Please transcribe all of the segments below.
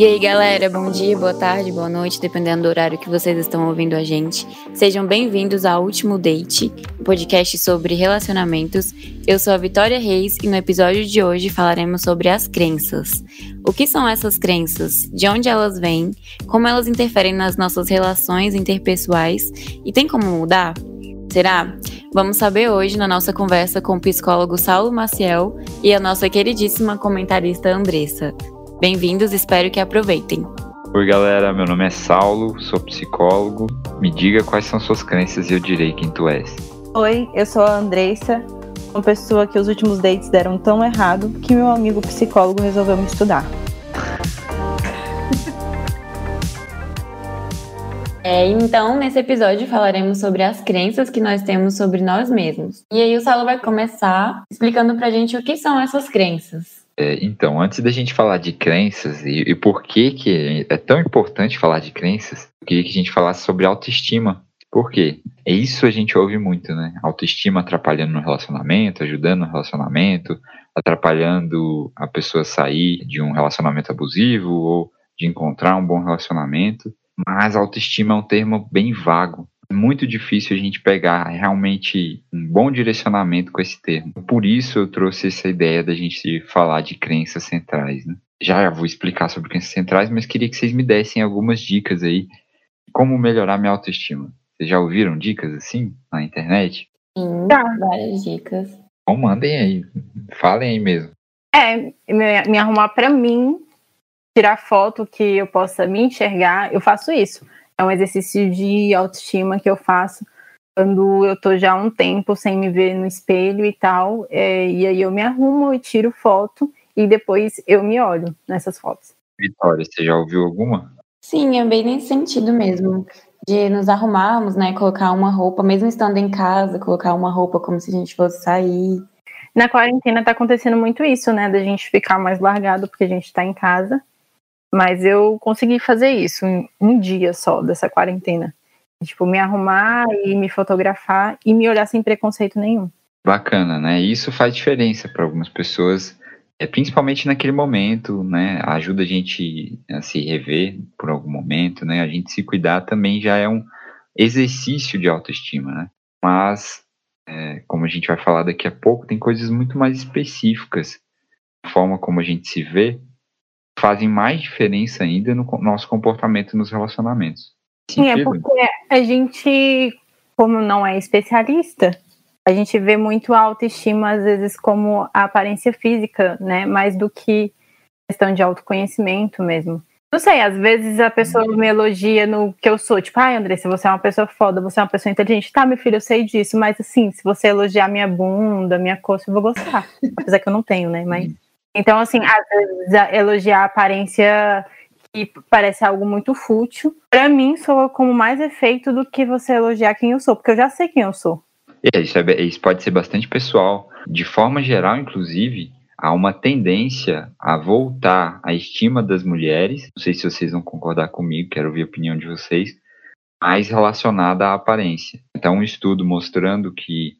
E aí, galera, bom dia, boa tarde, boa noite, dependendo do horário que vocês estão ouvindo a gente. Sejam bem-vindos ao Último Date, um podcast sobre relacionamentos. Eu sou a Vitória Reis e no episódio de hoje falaremos sobre as crenças. O que são essas crenças? De onde elas vêm? Como elas interferem nas nossas relações interpessoais? E tem como mudar? Será? Vamos saber hoje na nossa conversa com o psicólogo Saulo Maciel e a nossa queridíssima comentarista Andressa. Bem-vindos, espero que aproveitem. Oi, galera, meu nome é Saulo, sou psicólogo. Me diga quais são suas crenças e eu direi quem tu és. Oi, eu sou a Andressa, uma pessoa que os últimos dates deram tão errado que meu amigo psicólogo resolveu me estudar. É, então, nesse episódio falaremos sobre as crenças que nós temos sobre nós mesmos. E aí o Saulo vai começar explicando pra gente o que são essas crenças. É, então, antes da gente falar de crenças e, e, por que, que é tão importante falar de crenças, eu queria que a gente falasse sobre autoestima. Por quê? É isso a gente ouve muito, né? Autoestima atrapalhando no relacionamento, ajudando no relacionamento, atrapalhando a pessoa sair de um relacionamento abusivo ou de encontrar um bom relacionamento. Mas autoestima é um termo bem vago é muito difícil a gente pegar realmente um bom direcionamento com esse termo. Por isso eu trouxe essa ideia da gente falar de crenças centrais. Né? Já vou explicar sobre crenças centrais, mas queria que vocês me dessem algumas dicas aí como melhorar minha autoestima. Vocês já ouviram dicas assim na internet? Sim, várias dicas. Então mandem aí, falem aí mesmo. É, me, me arrumar para mim, tirar foto que eu possa me enxergar, eu faço isso é um exercício de autoestima que eu faço quando eu tô já há um tempo sem me ver no espelho e tal, é, e aí eu me arrumo e tiro foto e depois eu me olho nessas fotos. Vitória, você já ouviu alguma? Sim, é bem nesse sentido mesmo. De nos arrumarmos, né? Colocar uma roupa, mesmo estando em casa, colocar uma roupa como se a gente fosse sair. Na quarentena tá acontecendo muito isso, né? Da gente ficar mais largado porque a gente tá em casa. Mas eu consegui fazer isso em um dia só dessa quarentena. Tipo, me arrumar e me fotografar e me olhar sem preconceito nenhum. Bacana, né? Isso faz diferença para algumas pessoas, é principalmente naquele momento, né? Ajuda a gente a se rever por algum momento, né? A gente se cuidar também já é um exercício de autoestima, né? Mas, é, como a gente vai falar daqui a pouco, tem coisas muito mais específicas. A forma como a gente se vê fazem mais diferença ainda no nosso comportamento nos relacionamentos. Sim, é porque a gente, como não é especialista, a gente vê muito a autoestima às vezes como a aparência física, né? Mais do que questão de autoconhecimento mesmo. Não sei, às vezes a pessoa me elogia no que eu sou, tipo, ai, Andressa, você é uma pessoa foda, você é uma pessoa inteligente. Tá, meu filho, eu sei disso, mas assim, se você elogiar minha bunda, minha coxa, eu vou gostar. Apesar que eu não tenho, né? Mas então, assim, às vezes elogiar a aparência que parece algo muito fútil, para mim soa como mais efeito do que você elogiar quem eu sou, porque eu já sei quem eu sou. É, isso, é, isso pode ser bastante pessoal. De forma geral, inclusive, há uma tendência a voltar a estima das mulheres. Não sei se vocês vão concordar comigo, quero ouvir a opinião de vocês, mais relacionada à aparência. Então, um estudo mostrando que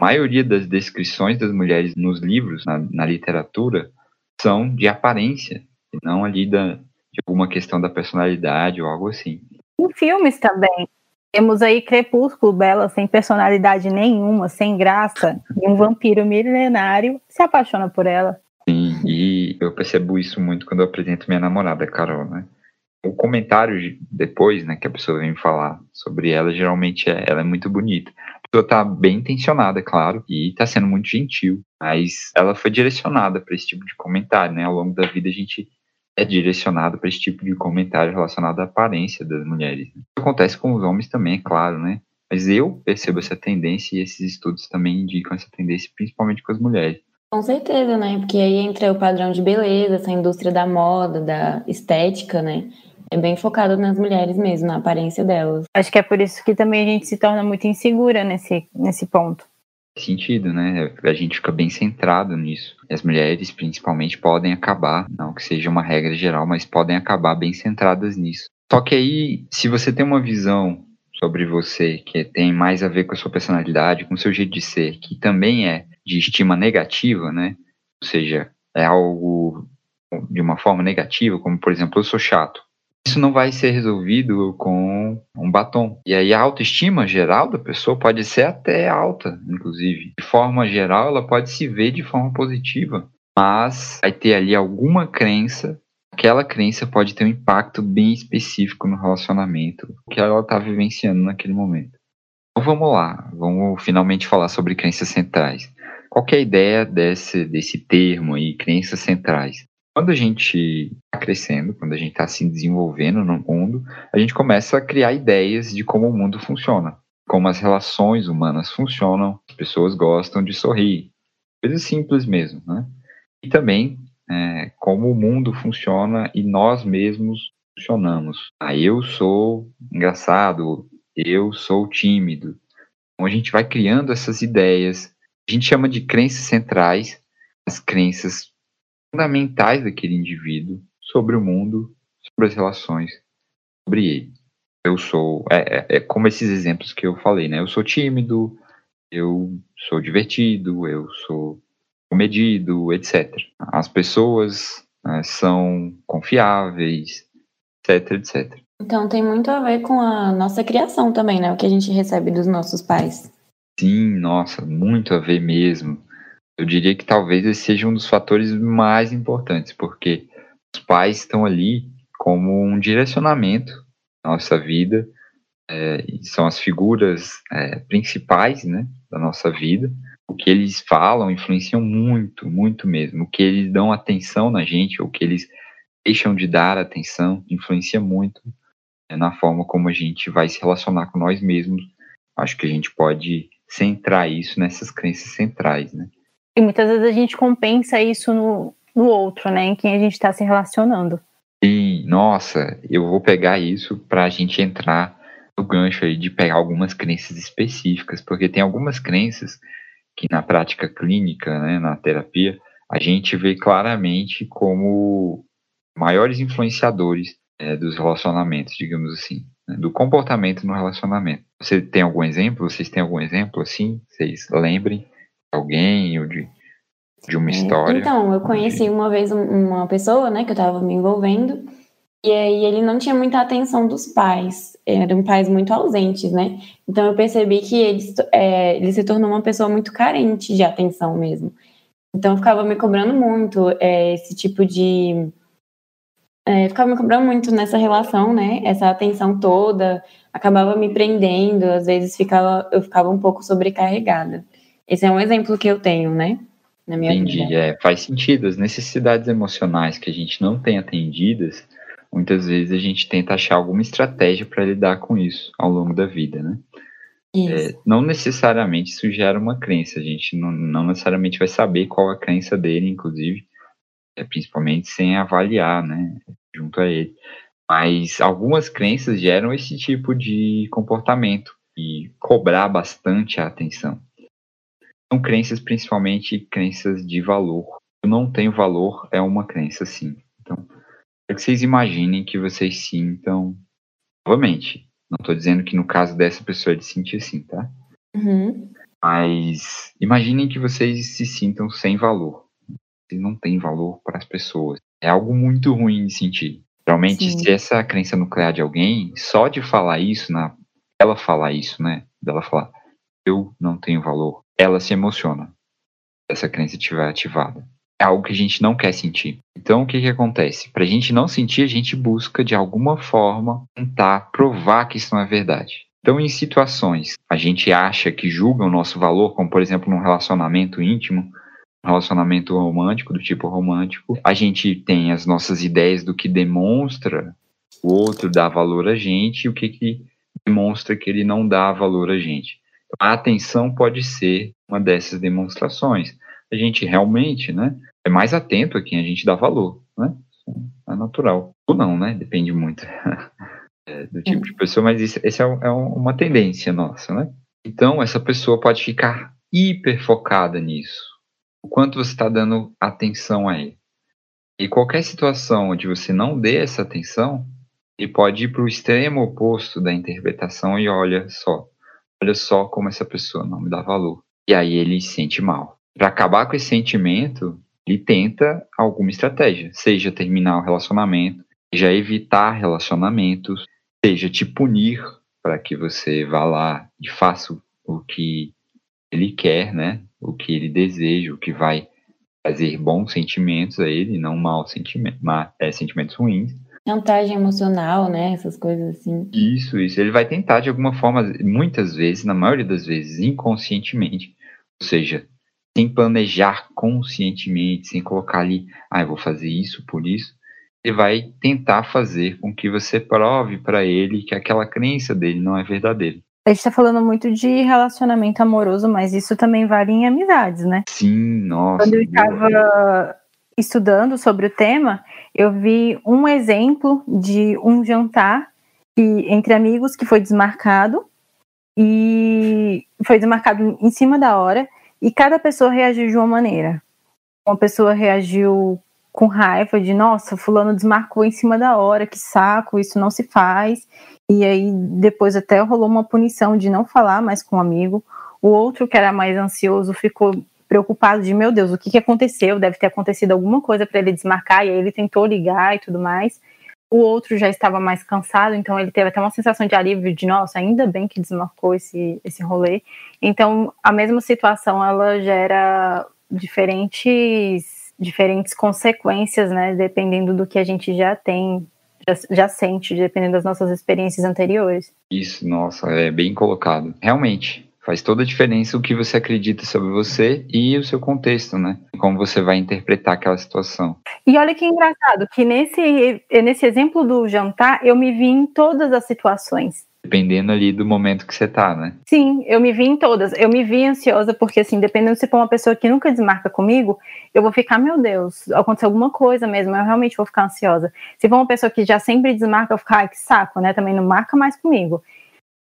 maioria das descrições das mulheres nos livros, na, na literatura, são de aparência, e não ali da, de alguma questão da personalidade ou algo assim. Em filmes também. Temos aí Crepúsculo, Bela, sem personalidade nenhuma, sem graça, e um vampiro milenário se apaixona por ela. Sim, e eu percebo isso muito quando eu apresento minha namorada, Carol, né? O comentário depois, né, que a pessoa vem falar sobre ela, geralmente é, ela é muito bonita pessoa tá bem intencionada, é claro, e tá sendo muito gentil, mas ela foi direcionada para esse tipo de comentário, né? Ao longo da vida a gente é direcionado para esse tipo de comentário relacionado à aparência das mulheres. Isso acontece com os homens também, é claro, né? Mas eu percebo essa tendência e esses estudos também indicam essa tendência, principalmente com as mulheres. Com certeza, né? Porque aí entra o padrão de beleza, essa indústria da moda, da estética, né? É bem focado nas mulheres mesmo, na aparência delas. Acho que é por isso que também a gente se torna muito insegura nesse, nesse ponto. Sentido, né? A gente fica bem centrado nisso. As mulheres, principalmente, podem acabar, não que seja uma regra geral, mas podem acabar bem centradas nisso. Só que aí, se você tem uma visão sobre você que tem mais a ver com a sua personalidade, com o seu jeito de ser, que também é de estima negativa, né? Ou seja, é algo de uma forma negativa, como por exemplo, eu sou chato. Isso não vai ser resolvido com um batom. E aí a autoestima geral da pessoa pode ser até alta, inclusive. De forma geral, ela pode se ver de forma positiva, mas vai ter ali alguma crença aquela crença pode ter um impacto bem específico no relacionamento que ela está vivenciando naquele momento. Então vamos lá, vamos finalmente falar sobre crenças centrais. Qual é a ideia desse, desse termo aí, crenças centrais? Quando a gente está crescendo, quando a gente está se desenvolvendo no mundo, a gente começa a criar ideias de como o mundo funciona, como as relações humanas funcionam, as pessoas gostam de sorrir, coisas simples mesmo, né? E também é, como o mundo funciona e nós mesmos funcionamos. Ah, eu sou engraçado, eu sou tímido. Então a gente vai criando essas ideias. A gente chama de crenças centrais, as crenças fundamentais daquele indivíduo sobre o mundo, sobre as relações, sobre ele. Eu sou, é, é, é como esses exemplos que eu falei, né? Eu sou tímido, eu sou divertido, eu sou comedido, etc. As pessoas né, são confiáveis, etc, etc. Então tem muito a ver com a nossa criação também, né? O que a gente recebe dos nossos pais. Sim, nossa, muito a ver mesmo. Eu diria que talvez esse seja um dos fatores mais importantes, porque os pais estão ali como um direcionamento na nossa vida, é, são as figuras é, principais né, da nossa vida o que eles falam influenciam muito, muito mesmo. O que eles dão atenção na gente, ou o que eles deixam de dar atenção, influencia muito né, na forma como a gente vai se relacionar com nós mesmos. Acho que a gente pode centrar isso nessas crenças centrais, né? E muitas vezes a gente compensa isso no, no outro, né? Em quem a gente está se relacionando. Sim, nossa, eu vou pegar isso para a gente entrar no gancho aí de pegar algumas crenças específicas, porque tem algumas crenças que na prática clínica, né, na terapia, a gente vê claramente como maiores influenciadores é, dos relacionamentos, digamos assim, né, do comportamento no relacionamento. Você tem algum exemplo? Vocês têm algum exemplo assim? Vocês lembrem alguém ou de, de uma história? Então, eu conheci uma vez uma pessoa, né, que eu estava me envolvendo, e aí ele não tinha muita atenção dos pais, eram pais muito ausentes, né? Então eu percebi que ele, é, ele se tornou uma pessoa muito carente de atenção mesmo. Então eu ficava me cobrando muito é, esse tipo de. É, ficava me cobrando muito nessa relação, né? Essa atenção toda, acabava me prendendo, às vezes ficava, eu ficava um pouco sobrecarregada. Esse é um exemplo que eu tenho, né? Na minha Entendi, vida. É, faz sentido. As necessidades emocionais que a gente não tem atendidas muitas vezes a gente tenta achar alguma estratégia para lidar com isso ao longo da vida, né? É, não necessariamente isso gera uma crença, a gente não, não, necessariamente vai saber qual a crença dele, inclusive, é, principalmente sem avaliar, né, junto a ele. Mas algumas crenças geram esse tipo de comportamento e cobrar bastante a atenção. São crenças, principalmente crenças de valor. Eu não tenho valor é uma crença, sim. Então, é que vocês imaginem que vocês sintam. Novamente, não estou dizendo que no caso dessa pessoa ele sentir assim, tá? Uhum. Mas imaginem que vocês se sintam sem valor. Vocês não têm valor para as pessoas. É algo muito ruim de sentir. Realmente, Sim. se essa é crença nuclear de alguém, só de falar isso, na, ela falar isso, né? Dela falar, eu não tenho valor, ela se emociona. Essa crença estiver ativada é algo que a gente não quer sentir. Então, o que, que acontece? Para a gente não sentir, a gente busca, de alguma forma, tentar provar que isso não é verdade. Então, em situações, a gente acha que julga o nosso valor, como por exemplo num relacionamento íntimo, um relacionamento romântico, do tipo romântico, a gente tem as nossas ideias do que demonstra o outro dá valor a gente e o que, que demonstra que ele não dá valor a gente. A atenção pode ser uma dessas demonstrações a gente realmente, né, é mais atento a quem a gente dá valor, né? É natural. Ou não, né? Depende muito é, do tipo de pessoa, mas isso, essa é, é uma tendência nossa, né? Então, essa pessoa pode ficar hiper focada nisso. O quanto você está dando atenção a ele. E qualquer situação onde você não dê essa atenção, ele pode ir para o extremo oposto da interpretação e olha só, olha só como essa pessoa não me dá valor. E aí ele se sente mal para acabar com esse sentimento, ele tenta alguma estratégia, seja terminar o relacionamento, seja evitar relacionamentos, seja te punir para que você vá lá e faça o que ele quer, né? O que ele deseja, o que vai trazer bons sentimentos a ele, não maus sentimentos, é, sentimentos ruins. Chantagem emocional, né? Essas coisas assim. Isso, isso. Ele vai tentar de alguma forma, muitas vezes, na maioria das vezes, inconscientemente. Ou seja, sem planejar conscientemente, sem colocar ali, ah, eu vou fazer isso por isso. Ele vai tentar fazer com que você prove para ele que aquela crença dele não é verdadeira. A gente tá falando muito de relacionamento amoroso, mas isso também vale em amizades, né? Sim, nossa. Quando eu estava estudando sobre o tema, eu vi um exemplo de um jantar que, entre amigos que foi desmarcado e foi desmarcado em cima da hora e cada pessoa reagiu de uma maneira. Uma pessoa reagiu com raiva de nossa, fulano desmarcou em cima da hora, que saco, isso não se faz. E aí depois até rolou uma punição de não falar mais com o um amigo. O outro que era mais ansioso ficou preocupado de meu Deus, o que, que aconteceu? Deve ter acontecido alguma coisa para ele desmarcar, e aí ele tentou ligar e tudo mais. O outro já estava mais cansado, então ele teve até uma sensação de alívio de nossa, ainda bem que desmarcou esse, esse rolê. Então, a mesma situação ela gera diferentes diferentes consequências, né, dependendo do que a gente já tem já, já sente, dependendo das nossas experiências anteriores. Isso, nossa, é bem colocado. Realmente, faz toda a diferença o que você acredita sobre você e o seu contexto, né? Como você vai interpretar aquela situação. E olha que engraçado, que nesse, nesse exemplo do jantar, eu me vi em todas as situações. Dependendo ali do momento que você tá, né? Sim, eu me vi em todas. Eu me vi ansiosa, porque assim, dependendo se for uma pessoa que nunca desmarca comigo, eu vou ficar, meu Deus, aconteceu alguma coisa mesmo, eu realmente vou ficar ansiosa. Se for uma pessoa que já sempre desmarca, eu vou ficar, ai, que saco, né? Também não marca mais comigo.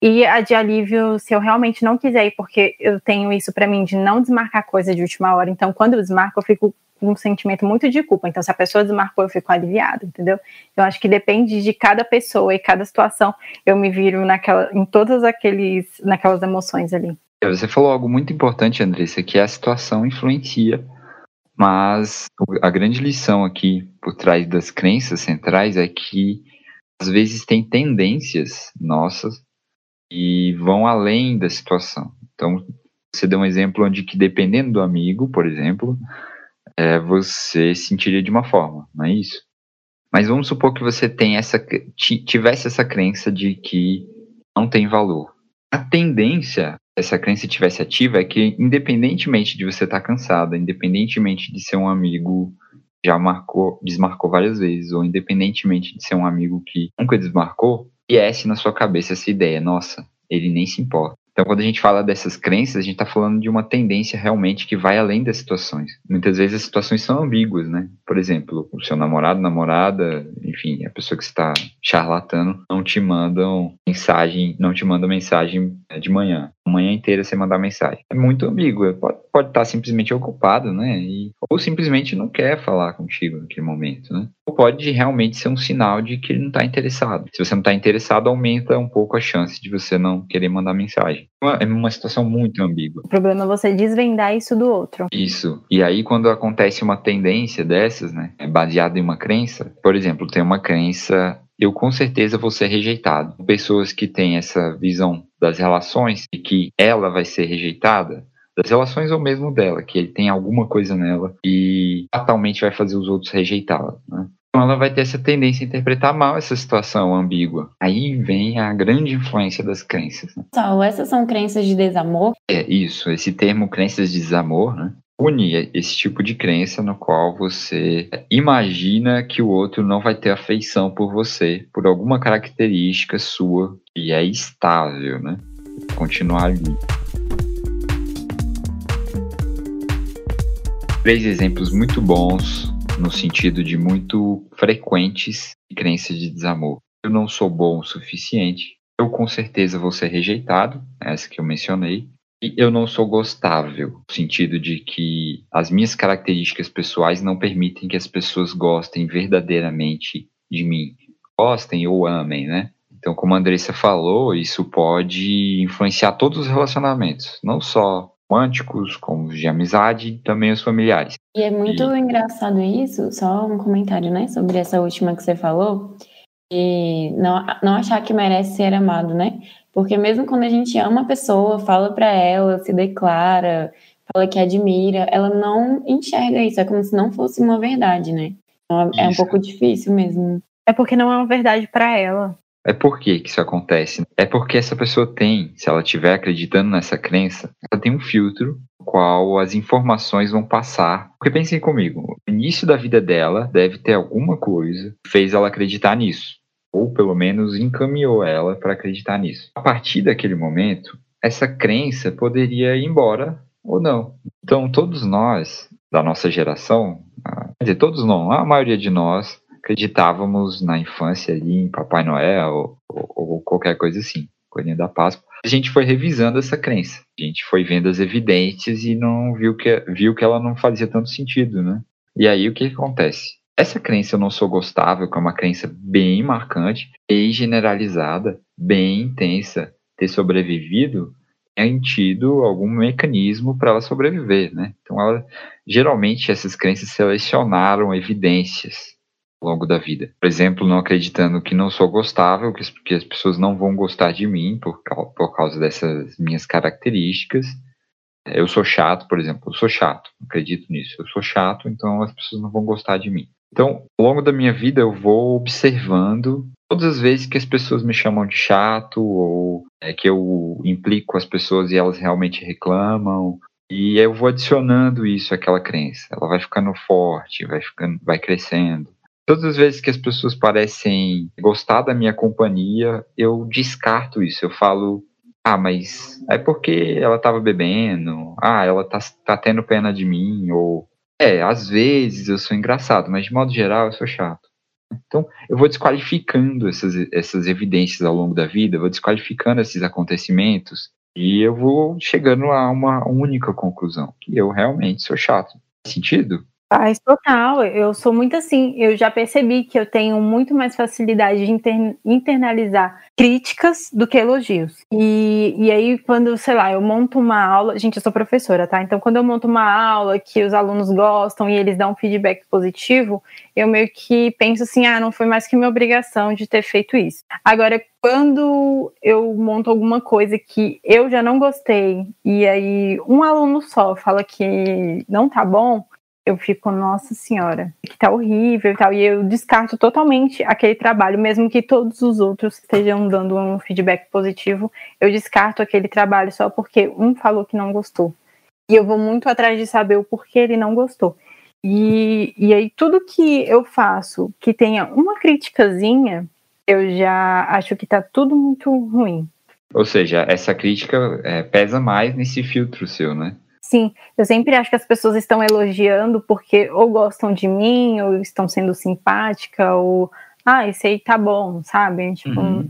E a de alívio, se eu realmente não quiser ir, porque eu tenho isso para mim de não desmarcar coisa de última hora. Então, quando eu desmarco, eu fico um sentimento muito de culpa. Então, se a pessoa desmarcou, eu fico aliviada, entendeu? Eu acho que depende de cada pessoa e cada situação. Eu me viro naquela, em todas aqueles, naquelas emoções ali. É, você falou algo muito importante, Andressa, que a situação influencia. Mas a grande lição aqui por trás das crenças centrais é que às vezes tem tendências nossas e vão além da situação. Então, você deu um exemplo onde que dependendo do amigo, por exemplo, é, você sentiria de uma forma, não é isso? Mas vamos supor que você tem essa, tivesse essa crença de que não tem valor. A tendência, essa crença tivesse ativa, é que independentemente de você estar cansada, independentemente de ser um amigo já marcou, desmarcou várias vezes, ou independentemente de ser um amigo que nunca desmarcou, viesse na sua cabeça essa ideia, nossa, ele nem se importa. Então, quando a gente fala dessas crenças, a gente está falando de uma tendência realmente que vai além das situações. Muitas vezes as situações são ambíguas, né? Por exemplo, o seu namorado, namorada, enfim, a pessoa que está charlatando, não te mandam mensagem, não te manda mensagem é, de manhã. Manhã inteira você mandar mensagem. É muito ambíguo. Pode, pode estar simplesmente ocupado, né? E, ou simplesmente não quer falar contigo naquele momento, né? Pode realmente ser um sinal de que ele não está interessado. Se você não está interessado, aumenta um pouco a chance de você não querer mandar mensagem. É uma situação muito ambígua. O problema é você desvendar isso do outro. Isso. E aí, quando acontece uma tendência dessas, né? Baseada em uma crença, por exemplo, tem uma crença eu com certeza vou ser rejeitado. Pessoas que têm essa visão das relações e que ela vai ser rejeitada, das relações ou mesmo dela, que ele tem alguma coisa nela e fatalmente vai fazer os outros rejeitá-la. Né? Então ela vai ter essa tendência a interpretar mal essa situação ambígua. Aí vem a grande influência das crenças. Né? Então, essas são crenças de desamor? É isso, esse termo crenças de desamor, né? une esse tipo de crença no qual você imagina que o outro não vai ter afeição por você, por alguma característica sua e é estável, né? Continuar ali. Três exemplos muito bons no sentido de muito frequentes crenças de desamor. Eu não sou bom o suficiente. Eu com certeza vou ser rejeitado, essa que eu mencionei eu não sou gostável, no sentido de que as minhas características pessoais não permitem que as pessoas gostem verdadeiramente de mim. Gostem ou amem, né? Então, como a Andressa falou, isso pode influenciar todos os relacionamentos, não só românticos, como os de amizade e também os familiares. E é muito e... engraçado isso, só um comentário, né, sobre essa última que você falou, e não, não achar que merece ser amado, né? Porque mesmo quando a gente ama a pessoa, fala para ela, se declara, fala que admira, ela não enxerga isso, é como se não fosse uma verdade, né? Então, é um pouco difícil mesmo. É porque não é uma verdade para ela. É por que, que isso acontece? É porque essa pessoa tem, se ela estiver acreditando nessa crença, ela tem um filtro no qual as informações vão passar. Porque pensem comigo, o início da vida dela deve ter alguma coisa que fez ela acreditar nisso. Ou pelo menos encaminhou ela para acreditar nisso. A partir daquele momento, essa crença poderia ir embora ou não. Então, todos nós, da nossa geração, ah, quer dizer, todos não, a maioria de nós, acreditávamos na infância ali em Papai Noel ou, ou qualquer coisa assim, coelhinho da Páscoa. A gente foi revisando essa crença. A gente foi vendo as evidências e não viu que viu que ela não fazia tanto sentido, né? E aí o que acontece? Essa crença eu não sou gostável, que é uma crença bem marcante, bem generalizada, bem intensa, ter sobrevivido, é tido algum mecanismo para ela sobreviver, né? Então, ela, geralmente essas crenças selecionaram evidências longo da vida. Por exemplo, não acreditando que não sou gostável, que as pessoas não vão gostar de mim por, por causa dessas minhas características. Eu sou chato, por exemplo, eu sou chato, acredito nisso. Eu sou chato, então as pessoas não vão gostar de mim. Então, ao longo da minha vida, eu vou observando todas as vezes que as pessoas me chamam de chato ou é, que eu implico as pessoas e elas realmente reclamam. E eu vou adicionando isso àquela crença. Ela vai ficando forte, vai ficando, vai crescendo. Todas as vezes que as pessoas parecem gostar da minha companhia, eu descarto isso. Eu falo, ah, mas é porque ela estava bebendo, ah, ela tá, tá tendo pena de mim, ou é, às vezes eu sou engraçado, mas de modo geral eu sou chato. Então, eu vou desqualificando essas, essas evidências ao longo da vida, vou desqualificando esses acontecimentos e eu vou chegando a uma única conclusão, que eu realmente sou chato. Faz sentido? Faz total. Eu sou muito assim. Eu já percebi que eu tenho muito mais facilidade de inter, internalizar críticas do que elogios. E, e aí, quando, sei lá, eu monto uma aula. Gente, eu sou professora, tá? Então, quando eu monto uma aula que os alunos gostam e eles dão um feedback positivo, eu meio que penso assim: ah, não foi mais que minha obrigação de ter feito isso. Agora, quando eu monto alguma coisa que eu já não gostei, e aí um aluno só fala que não tá bom eu fico, nossa senhora, que tá horrível e tal. E eu descarto totalmente aquele trabalho, mesmo que todos os outros estejam dando um feedback positivo, eu descarto aquele trabalho só porque um falou que não gostou. E eu vou muito atrás de saber o porquê ele não gostou. E, e aí, tudo que eu faço que tenha uma criticazinha, eu já acho que tá tudo muito ruim. Ou seja, essa crítica é, pesa mais nesse filtro seu, né? Sim, eu sempre acho que as pessoas estão elogiando porque ou gostam de mim, ou estão sendo simpática, ou ah, esse aí tá bom, sabe? Tipo. Uhum.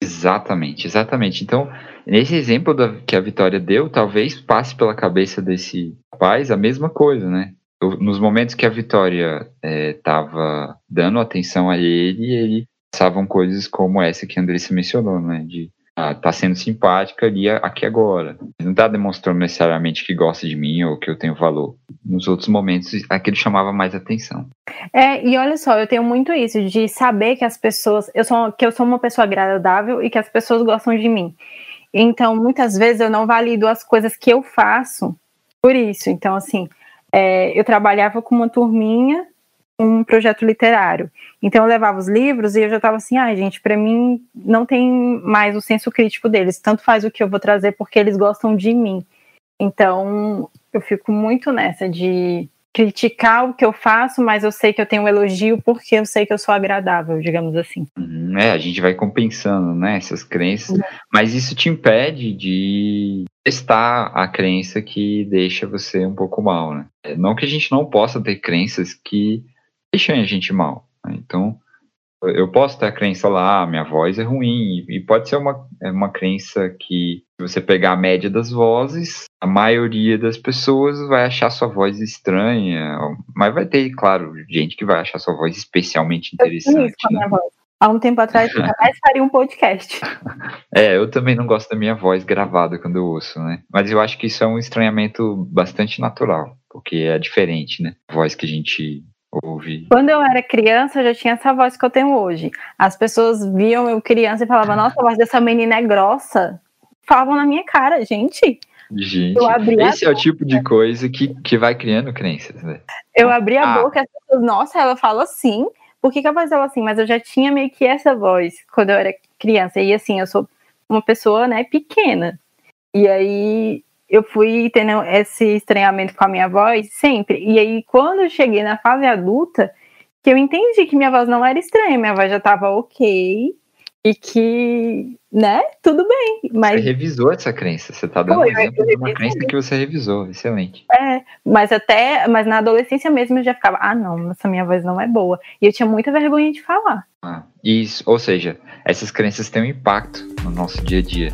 Exatamente, exatamente. Então, nesse exemplo da, que a Vitória deu, talvez passe pela cabeça desse rapaz a mesma coisa, né? nos momentos que a Vitória estava é, dando atenção a ele, ele passavam coisas como essa que a Andressa mencionou, né? De ah, tá sendo simpática ali aqui agora. Não tá demonstrando necessariamente que gosta de mim ou que eu tenho valor. Nos outros momentos, aquele chamava mais atenção. É, e olha só, eu tenho muito isso de saber que as pessoas, eu sou que eu sou uma pessoa agradável e que as pessoas gostam de mim. Então, muitas vezes eu não valido as coisas que eu faço por isso. Então, assim, é, eu trabalhava com uma turminha um projeto literário. Então eu levava os livros e eu já estava assim, ai ah, gente, para mim não tem mais o senso crítico deles, tanto faz o que eu vou trazer porque eles gostam de mim. Então eu fico muito nessa de criticar o que eu faço, mas eu sei que eu tenho um elogio porque eu sei que eu sou agradável, digamos assim. Uhum, é, a gente vai compensando, né, essas crenças, uhum. mas isso te impede de testar a crença que deixa você um pouco mal, né? Não que a gente não possa ter crenças que deixam a gente mal. Né? Então, eu posso ter a crença lá, ah, minha voz é ruim, e pode ser uma, é uma crença que, se você pegar a média das vozes, a maioria das pessoas vai achar sua voz estranha, mas vai ter, claro, gente que vai achar sua voz especialmente interessante. Né? Há um tempo atrás, eu jamais faria um podcast. É, eu também não gosto da minha voz gravada quando eu ouço, né? Mas eu acho que isso é um estranhamento bastante natural, porque é diferente, né? A voz que a gente Quando eu era criança, eu já tinha essa voz que eu tenho hoje. As pessoas viam eu criança e falavam, nossa, a voz dessa menina é grossa. Falavam na minha cara, gente. Gente, esse é o tipo de coisa que, que vai criando crenças, né? Eu abri a ah. boca e as pessoas, nossa, ela fala assim. Por que, que a voz dela assim? Mas eu já tinha meio que essa voz quando eu era criança. E assim, eu sou uma pessoa, né, pequena. E aí eu fui tendo esse estranhamento com a minha voz sempre. E aí, quando eu cheguei na fase adulta, que eu entendi que minha voz não era estranha, minha voz já estava ok. E que, né, tudo bem. Mas... Você revisou essa crença, você está dando Foi, um exemplo de uma crença que você revisou, excelente. É, mas até, mas na adolescência mesmo eu já ficava, ah não, essa minha voz não é boa. E eu tinha muita vergonha de falar. Ah, isso, ou seja, essas crenças têm um impacto no nosso dia a dia.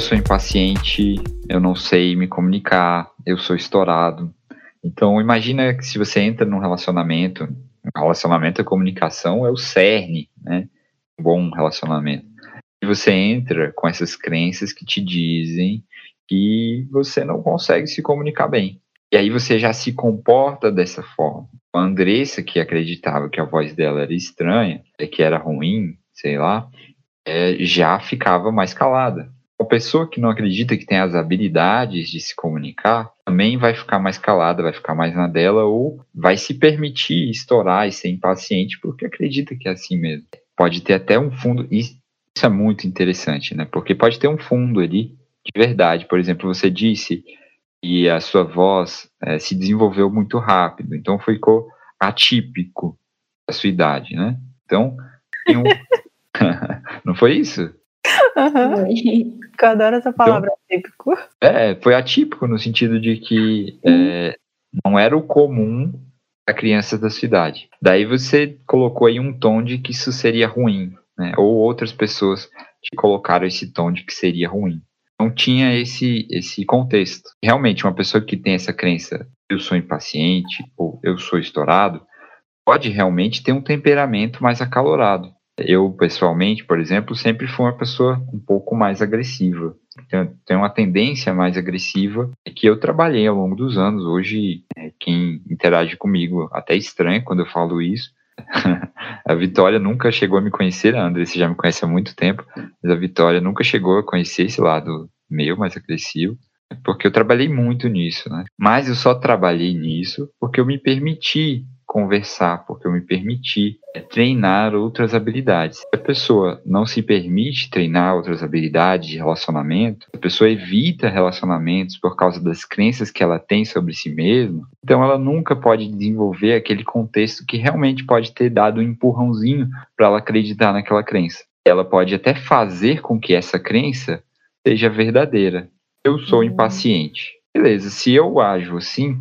Eu sou impaciente, eu não sei me comunicar, eu sou estourado. Então, imagina que se você entra num relacionamento, relacionamento e comunicação é o cerne, né? Um bom relacionamento. E você entra com essas crenças que te dizem que você não consegue se comunicar bem. E aí você já se comporta dessa forma. A Andressa, que acreditava que a voz dela era estranha, que era ruim, sei lá, é, já ficava mais calada. A pessoa que não acredita que tem as habilidades de se comunicar também vai ficar mais calada, vai ficar mais na dela ou vai se permitir estourar e ser impaciente porque acredita que é assim mesmo. Pode ter até um fundo, isso é muito interessante, né? Porque pode ter um fundo ali de verdade. Por exemplo, você disse que a sua voz é, se desenvolveu muito rápido, então ficou atípico da sua idade, né? Então, um... não foi isso? Uhum. Eu adoro essa palavra então, atípico. É, foi atípico no sentido de que é, não era o comum a criança da cidade. Daí você colocou aí um tom de que isso seria ruim, né? Ou outras pessoas te colocaram esse tom de que seria ruim. Não tinha esse esse contexto. Realmente, uma pessoa que tem essa crença, eu sou impaciente ou eu sou estourado, pode realmente ter um temperamento mais acalorado. Eu, pessoalmente, por exemplo, sempre fui uma pessoa um pouco mais agressiva. Tenho uma tendência mais agressiva que eu trabalhei ao longo dos anos. Hoje, é, quem interage comigo até estranha quando eu falo isso. a Vitória nunca chegou a me conhecer, a você já me conhece há muito tempo, mas a Vitória nunca chegou a conhecer esse lado meu mais agressivo porque eu trabalhei muito nisso, né? Mas eu só trabalhei nisso porque eu me permiti conversar, porque eu me permiti é, treinar outras habilidades. Se a pessoa não se permite treinar outras habilidades de relacionamento, a pessoa evita relacionamentos por causa das crenças que ela tem sobre si mesma, então ela nunca pode desenvolver aquele contexto que realmente pode ter dado um empurrãozinho para ela acreditar naquela crença. Ela pode até fazer com que essa crença seja verdadeira. Eu sou uhum. impaciente. Beleza, se eu ajo assim,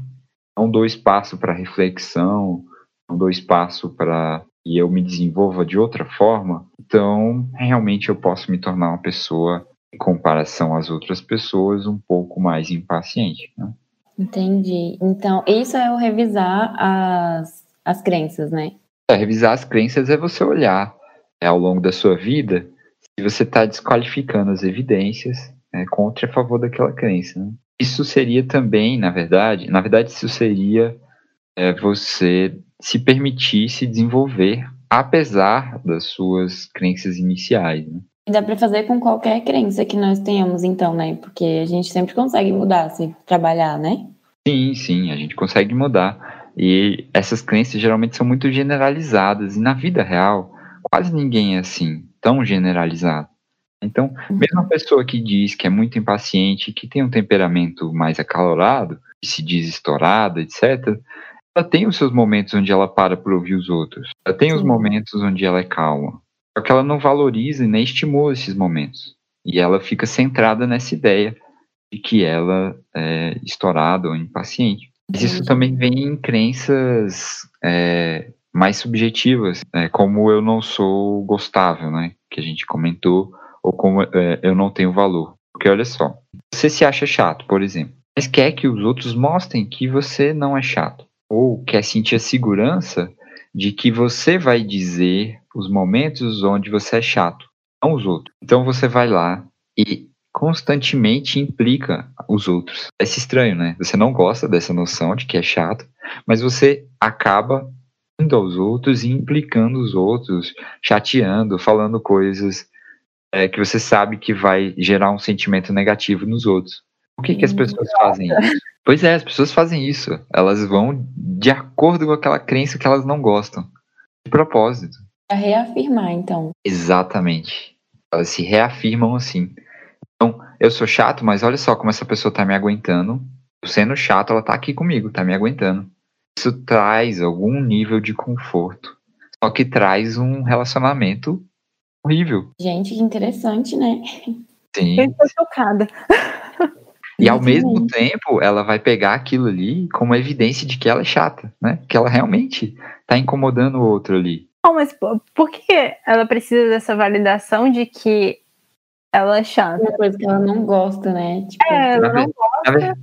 não dou espaço para reflexão, não dou espaço para que eu me desenvolva de outra forma, então realmente eu posso me tornar uma pessoa, em comparação às outras pessoas, um pouco mais impaciente. Né? Entendi. Então, isso é o revisar as, as crenças, né? É, revisar as crenças é você olhar é, ao longo da sua vida se você está desqualificando as evidências é, contra e a favor daquela crença. Né? Isso seria também, na verdade, na verdade, isso seria é, você se permitir se desenvolver apesar das suas crenças iniciais. Né? E dá para fazer com qualquer crença que nós tenhamos, então, né? Porque a gente sempre consegue mudar se trabalhar, né? Sim, sim, a gente consegue mudar. E essas crenças geralmente são muito generalizadas. E na vida real, quase ninguém é assim, tão generalizado. Então, uhum. mesmo a pessoa que diz que é muito impaciente, que tem um temperamento mais acalorado, que se diz estourada, etc., ela tem os seus momentos onde ela para por ouvir os outros. Ela tem Sim. os momentos onde ela é calma. Só que ela não valoriza e nem estimula esses momentos. E ela fica centrada nessa ideia de que ela é estourada ou impaciente. Mas isso também vem em crenças é, mais subjetivas, né? como eu não sou gostável, né? Que a gente comentou ou como é, eu não tenho valor. Porque olha só, você se acha chato, por exemplo. mas quer que os outros mostrem que você não é chato. Ou quer sentir a segurança de que você vai dizer os momentos onde você é chato, não os outros. Então você vai lá e constantemente implica os outros. É estranho, né? Você não gosta dessa noção de que é chato, mas você acaba indo aos outros e implicando os outros, chateando, falando coisas é, que você sabe que vai gerar um sentimento negativo nos outros. Por que, que as pessoas fazem isso? Pois é, as pessoas fazem isso. Elas vão de acordo com aquela crença que elas não gostam. De propósito. Para reafirmar, então. Exatamente. Elas se reafirmam assim. Então, eu sou chato, mas olha só como essa pessoa tá me aguentando. Sendo chato, ela tá aqui comigo, tá me aguentando. Isso traz algum nível de conforto. Só que traz um relacionamento horrível. Gente, que interessante, né? Sim. Eu tô chocada. E ao mesmo tempo, ela vai pegar aquilo ali como evidência de que ela é chata, né? Que ela realmente tá incomodando o outro ali. Oh, mas por que ela precisa dessa validação de que ela é chata? Uma coisa que ela não gosta, né? Tipo, é, ela não gosta.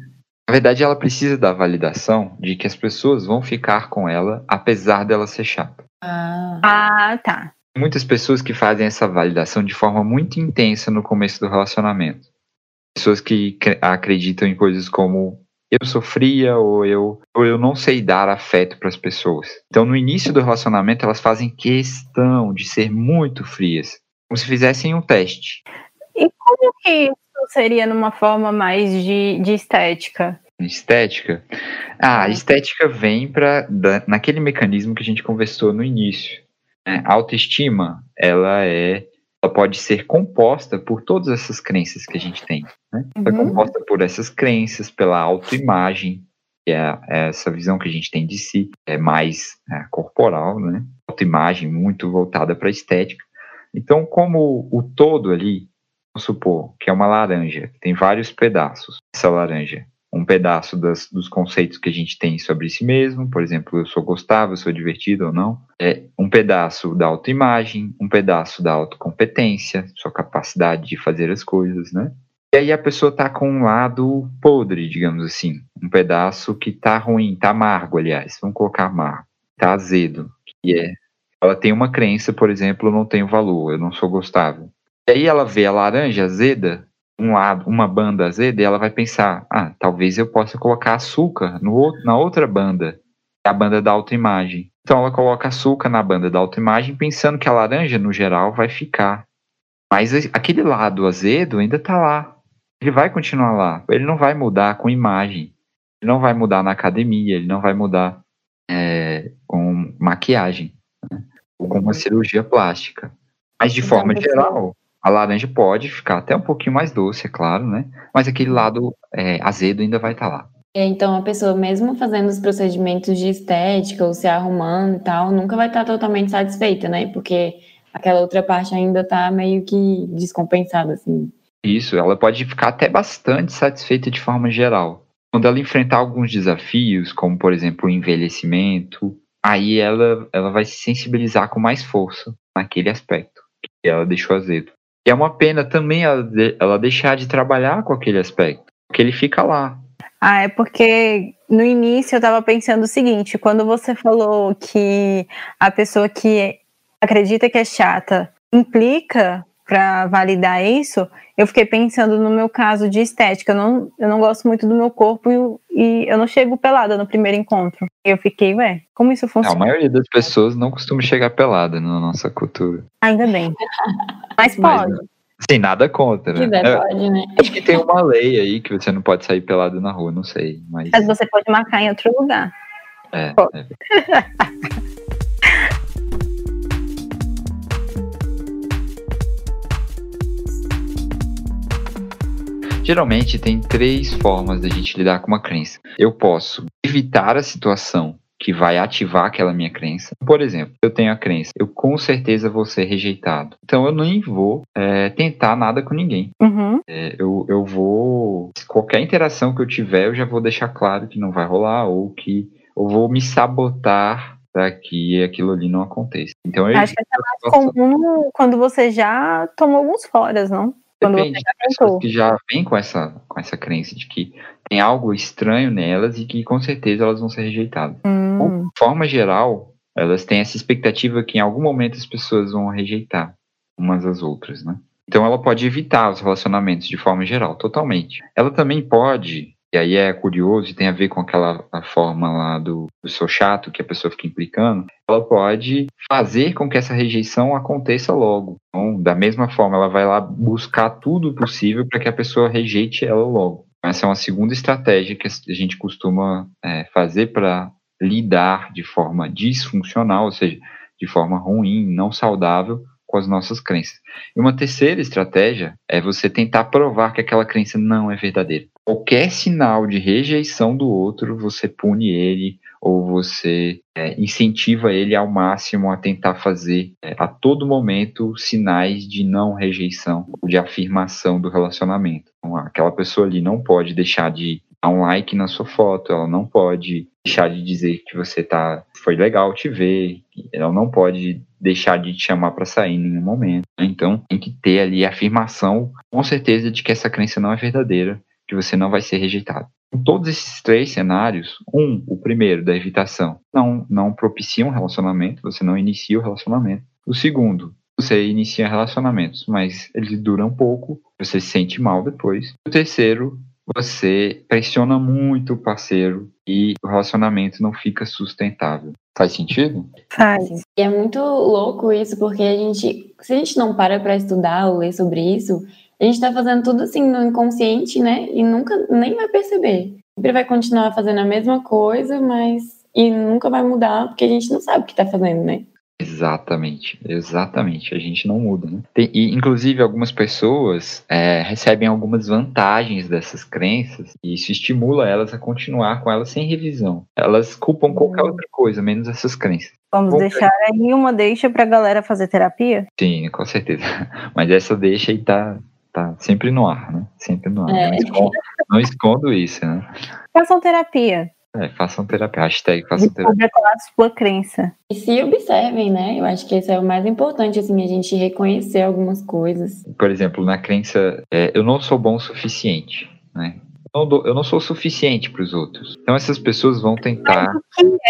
Na verdade, ela precisa da validação de que as pessoas vão ficar com ela apesar dela ser chata. Ah, ah tá. Muitas pessoas que fazem essa validação de forma muito intensa no começo do relacionamento pessoas que acreditam em coisas como eu sofria ou eu, ou eu não sei dar afeto para as pessoas. Então, no início do relacionamento, elas fazem questão de ser muito frias, como se fizessem um teste. E como que isso seria numa forma mais de, de estética? Estética? Ah, a estética vem para naquele mecanismo que a gente conversou no início. Né? A autoestima, ela é ela pode ser composta por todas essas crenças que a gente tem. Né? Uhum. É composta por essas crenças, pela autoimagem, que é, é essa visão que a gente tem de si, é mais é, corporal, né? Autoimagem muito voltada para a estética. Então, como o todo ali, vamos supor que é uma laranja, que tem vários pedaços, essa laranja um pedaço das, dos conceitos que a gente tem sobre si mesmo, por exemplo, eu sou gostável, eu sou divertido ou não, é um pedaço da autoimagem, um pedaço da autocompetência, sua capacidade de fazer as coisas, né? E aí a pessoa tá com um lado podre, digamos assim, um pedaço que tá ruim, tá amargo, aliás, vamos colocar amargo, tá azedo, que é ela tem uma crença, por exemplo, eu não tenho valor, eu não sou gostável. E aí ela vê a laranja azeda, um lado, uma banda azeda, e ela vai pensar, ah, talvez eu possa colocar açúcar no, na outra banda, a banda da autoimagem. Então ela coloca açúcar na banda da autoimagem, pensando que a laranja, no geral, vai ficar. Mas aquele lado azedo ainda está lá. Ele vai continuar lá. Ele não vai mudar com imagem. Ele não vai mudar na academia. Ele não vai mudar é, com maquiagem. Né? Ou com uma cirurgia plástica. Mas de então, forma geral, a laranja pode ficar até um pouquinho mais doce, é claro, né? Mas aquele lado é, azedo ainda vai estar tá lá. É, então, a pessoa, mesmo fazendo os procedimentos de estética ou se arrumando e tal, nunca vai estar totalmente satisfeita, né? Porque aquela outra parte ainda está meio que descompensada, assim. Isso, ela pode ficar até bastante satisfeita de forma geral. Quando ela enfrentar alguns desafios, como por exemplo o envelhecimento, aí ela, ela vai se sensibilizar com mais força naquele aspecto que ela deixou azedo. E é uma pena também ela, ela deixar de trabalhar com aquele aspecto, porque ele fica lá. Ah, é porque no início eu estava pensando o seguinte: quando você falou que a pessoa que acredita que é chata implica para validar isso, eu fiquei pensando no meu caso de estética. Eu não, eu não gosto muito do meu corpo e, e eu não chego pelada no primeiro encontro. Eu fiquei, ué, como isso funciona? A maioria das pessoas não costuma chegar pelada na nossa cultura. Ainda bem. Mas pode. Mas, Sim, nada contra, né? Quiser, é, pode, né? Acho que tem uma lei aí que você não pode sair pelado na rua, não sei. Mas, mas você pode marcar em outro lugar. É. é. Geralmente tem três formas da gente lidar com uma crença. Eu posso evitar a situação que vai ativar aquela minha crença. Por exemplo, eu tenho a crença, eu com certeza vou ser rejeitado. Então eu nem vou é, tentar nada com ninguém. Uhum. É, eu, eu vou. Qualquer interação que eu tiver, eu já vou deixar claro que não vai rolar ou que eu vou me sabotar para que aquilo ali não aconteça. Então eu acho que é mais comum quando você já tomou alguns foras, não? Quando Depende você pessoas que já vêm com essa, com essa crença de que tem algo estranho nelas e que com certeza elas vão ser rejeitadas. Hum, De forma geral, elas têm essa expectativa que em algum momento as pessoas vão rejeitar umas às outras, né? Então ela pode evitar os relacionamentos de forma geral, totalmente. Ela também pode, e aí é curioso e tem a ver com aquela forma lá do, do sou chato que a pessoa fica implicando, ela pode fazer com que essa rejeição aconteça logo. Então, da mesma forma, ela vai lá buscar tudo possível para que a pessoa rejeite ela logo. Essa é uma segunda estratégia que a gente costuma é, fazer para lidar de forma disfuncional, ou seja, de forma ruim, não saudável, com as nossas crenças. E uma terceira estratégia é você tentar provar que aquela crença não é verdadeira. Qualquer sinal de rejeição do outro, você pune ele ou você é, incentiva ele ao máximo a tentar fazer é, a todo momento sinais de não rejeição, de afirmação do relacionamento. Então, aquela pessoa ali não pode deixar de dar um like na sua foto, ela não pode deixar de dizer que você tá foi legal te ver, ela não pode deixar de te chamar para sair em nenhum momento. Então, tem que ter ali a afirmação com certeza de que essa crença não é verdadeira, que você não vai ser rejeitado. Em todos esses três cenários, um, o primeiro, da evitação, não, não propicia um relacionamento, você não inicia o relacionamento. O segundo, você inicia relacionamentos, mas eles duram pouco, você se sente mal depois. O terceiro, você pressiona muito o parceiro e o relacionamento não fica sustentável. Faz sentido? faz. E é muito louco isso, porque a gente, se a gente não para para estudar ou ler sobre isso, a gente tá fazendo tudo assim no inconsciente, né? E nunca nem vai perceber. Sempre vai continuar fazendo a mesma coisa, mas e nunca vai mudar porque a gente não sabe o que tá fazendo, né? Exatamente, exatamente. A gente não muda, né? Tem- e, inclusive, algumas pessoas é, recebem algumas vantagens dessas crenças e isso estimula elas a continuar com elas sem revisão. Elas culpam qualquer Hum. outra coisa, menos essas crenças. Vamos Bom, deixar aí uma deixa pra galera fazer terapia? Sim, com certeza. Mas essa deixa aí tá, tá sempre no ar, né? Sempre no ar. É. Não, escondo, não escondo isso, né? Façam terapia. É, façam terapia. Hashtag façam terapia. É a sua crença. E se observem, né? Eu acho que esse é o mais importante, assim, a gente reconhecer algumas coisas. Por exemplo, na crença, é, eu não sou bom o suficiente, né? Eu não, dou- eu não sou o suficiente para os outros. Então essas pessoas vão tentar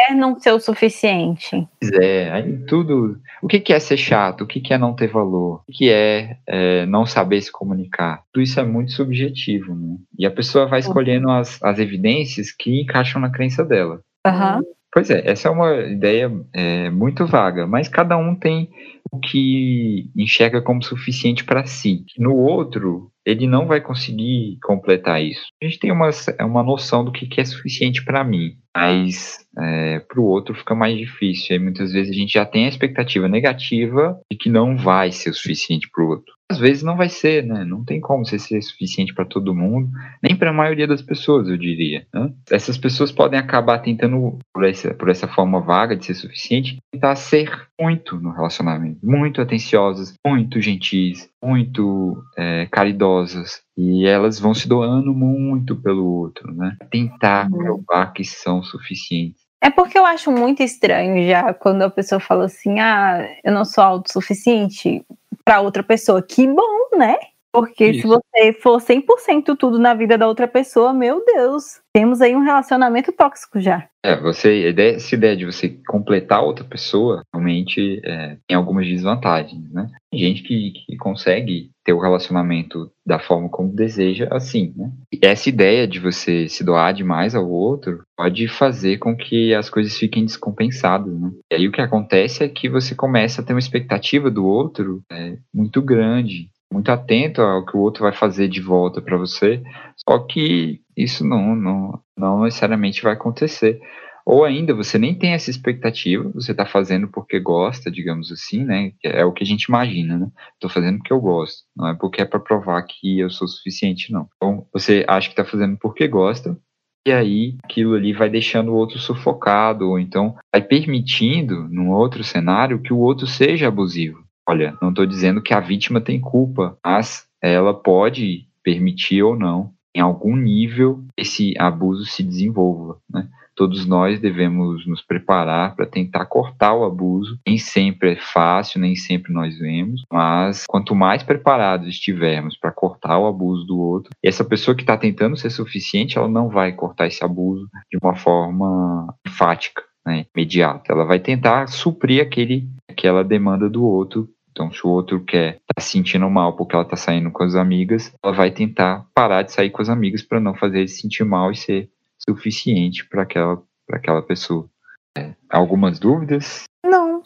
É não ser o suficiente. É, aí tudo. O que, que é ser chato? O que, que é não ter valor? O que é, é, não saber se comunicar? Tudo isso é muito subjetivo, né? E a pessoa vai escolhendo as, as evidências que encaixam na crença dela. Aham. Pois é, essa é uma ideia é, muito vaga, mas cada um tem o que enxerga como suficiente para si. No outro, ele não vai conseguir completar isso. A gente tem uma, uma noção do que, é suficiente para mim, mas é, para o outro fica mais difícil. Aí muitas vezes a gente já tem a expectativa negativa de que não vai ser o suficiente para o outro. Às vezes não vai ser, né? Não tem como ser, ser suficiente para todo mundo, nem para a maioria das pessoas, eu diria. né? Essas pessoas podem acabar tentando, por essa, por essa forma vaga de ser suficiente, tentar ser muito no relacionamento, muito atenciosas, muito gentis, muito é, caridosas. E elas vão se doando muito pelo outro, né? Tentar Uhum. provar que são suficientes. É porque eu acho muito estranho já quando a pessoa fala assim: ah, eu não sou autossuficiente para outra pessoa. Que bom, né? Porque se Isso. você for 100% tudo na vida da outra pessoa, meu Deus, temos aí um relacionamento tóxico já. É, você, essa ideia de você completar outra pessoa realmente é, tem algumas desvantagens, né? Tem gente que, que consegue ter o relacionamento da forma como deseja, assim, né? E essa ideia de você se doar demais ao outro pode fazer com que as coisas fiquem descompensadas, né? E aí o que acontece é que você começa a ter uma expectativa do outro é, muito grande, muito atento ao que o outro vai fazer de volta para você, só que isso não, não, não necessariamente vai acontecer. Ou ainda você nem tem essa expectativa, você está fazendo porque gosta, digamos assim, né? É o que a gente imagina, né? Estou fazendo porque eu gosto, não é porque é para provar que eu sou suficiente, não. Então você acha que está fazendo porque gosta, e aí aquilo ali vai deixando o outro sufocado, ou então vai permitindo, num outro cenário, que o outro seja abusivo. Olha, não estou dizendo que a vítima tem culpa, mas ela pode permitir ou não em algum nível esse abuso se desenvolva, né? Todos nós devemos nos preparar para tentar cortar o abuso. Nem sempre é fácil, nem sempre nós vemos, mas quanto mais preparados estivermos para cortar o abuso do outro, essa pessoa que está tentando ser suficiente, ela não vai cortar esse abuso de uma forma enfática, né, imediata. Ela vai tentar suprir aquele, aquela demanda do outro então, se o outro quer tá se sentindo mal porque ela tá saindo com as amigas, ela vai tentar parar de sair com as amigas para não fazer ele se sentir mal e ser suficiente para aquela, aquela pessoa. É, algumas dúvidas? Não.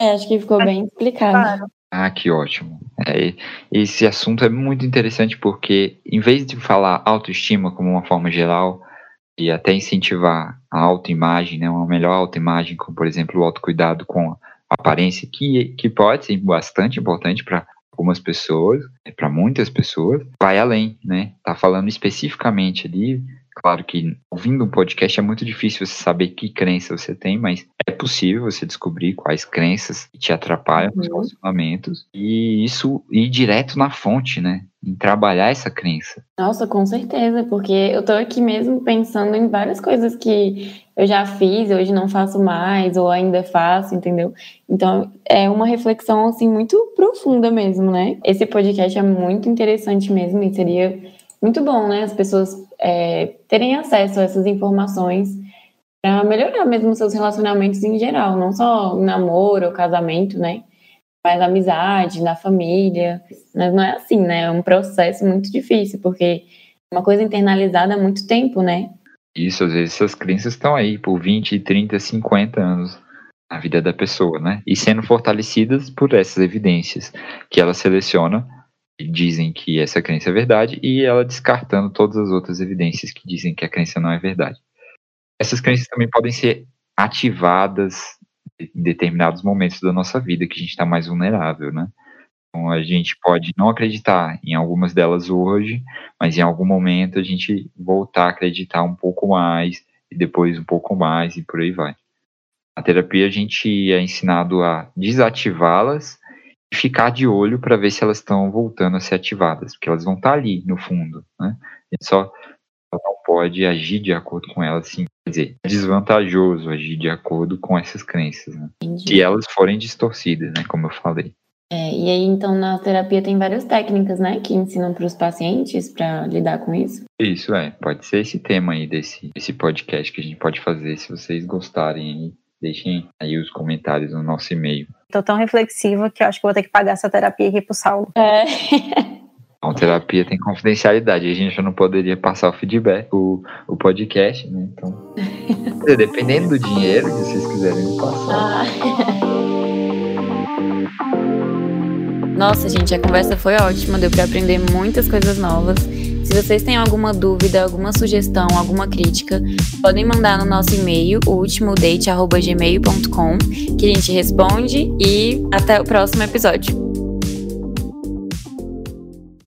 É, acho que ficou bem explicado. Claro. Ah, que ótimo. É, esse assunto é muito interessante porque, em vez de falar autoestima como uma forma geral e até incentivar a autoimagem, né, uma melhor autoimagem, como por exemplo o autocuidado com a aparência, que, que pode ser bastante importante para algumas pessoas, para muitas pessoas, vai além, né? Tá falando especificamente ali Claro que ouvindo um podcast é muito difícil você saber que crença você tem, mas é possível você descobrir quais crenças te atrapalham nos uhum. relacionamentos e isso ir direto na fonte, né? Em trabalhar essa crença. Nossa, com certeza, porque eu tô aqui mesmo pensando em várias coisas que eu já fiz, hoje não faço mais, ou ainda faço, entendeu? Então é uma reflexão assim muito profunda mesmo, né? Esse podcast é muito interessante mesmo e seria muito bom, né? As pessoas é, terem acesso a essas informações para melhorar mesmo seus relacionamentos em geral, não só namoro ou casamento, né? Mas amizade, na família. Mas não é assim, né? É um processo muito difícil, porque é uma coisa internalizada há muito tempo, né? Isso, às vezes essas crenças estão aí por 20, 30, 50 anos na vida da pessoa, né? E sendo fortalecidas por essas evidências que ela seleciona dizem que essa crença é verdade e ela descartando todas as outras evidências que dizem que a crença não é verdade. Essas crenças também podem ser ativadas em determinados momentos da nossa vida que a gente está mais vulnerável, né? Então a gente pode não acreditar em algumas delas hoje, mas em algum momento a gente voltar a acreditar um pouco mais e depois um pouco mais e por aí vai. Na terapia a gente é ensinado a desativá-las ficar de olho para ver se elas estão voltando a ser ativadas, porque elas vão estar tá ali no fundo, né? A gente só não pode agir de acordo com elas, assim, quer dizer, é desvantajoso agir de acordo com essas crenças, né? Se elas forem distorcidas, né, como eu falei. É, e aí, então, na terapia tem várias técnicas, né, que ensinam para os pacientes para lidar com isso? Isso, é. Pode ser esse tema aí desse, desse podcast que a gente pode fazer, se vocês gostarem Deixem aí os comentários no nosso e-mail. Tô tão reflexiva que eu acho que vou ter que pagar essa terapia aqui pro Saulo. É. Então, terapia tem confidencialidade. A gente não poderia passar o feedback, o, o podcast, né? Então, dependendo do dinheiro que vocês quiserem passar. Ah. Nossa, gente, a conversa foi ótima. Deu para aprender muitas coisas novas. Se vocês têm alguma dúvida, alguma sugestão, alguma crítica, podem mandar no nosso e-mail, o ultimodate.gmail.com, que a gente responde e até o próximo episódio.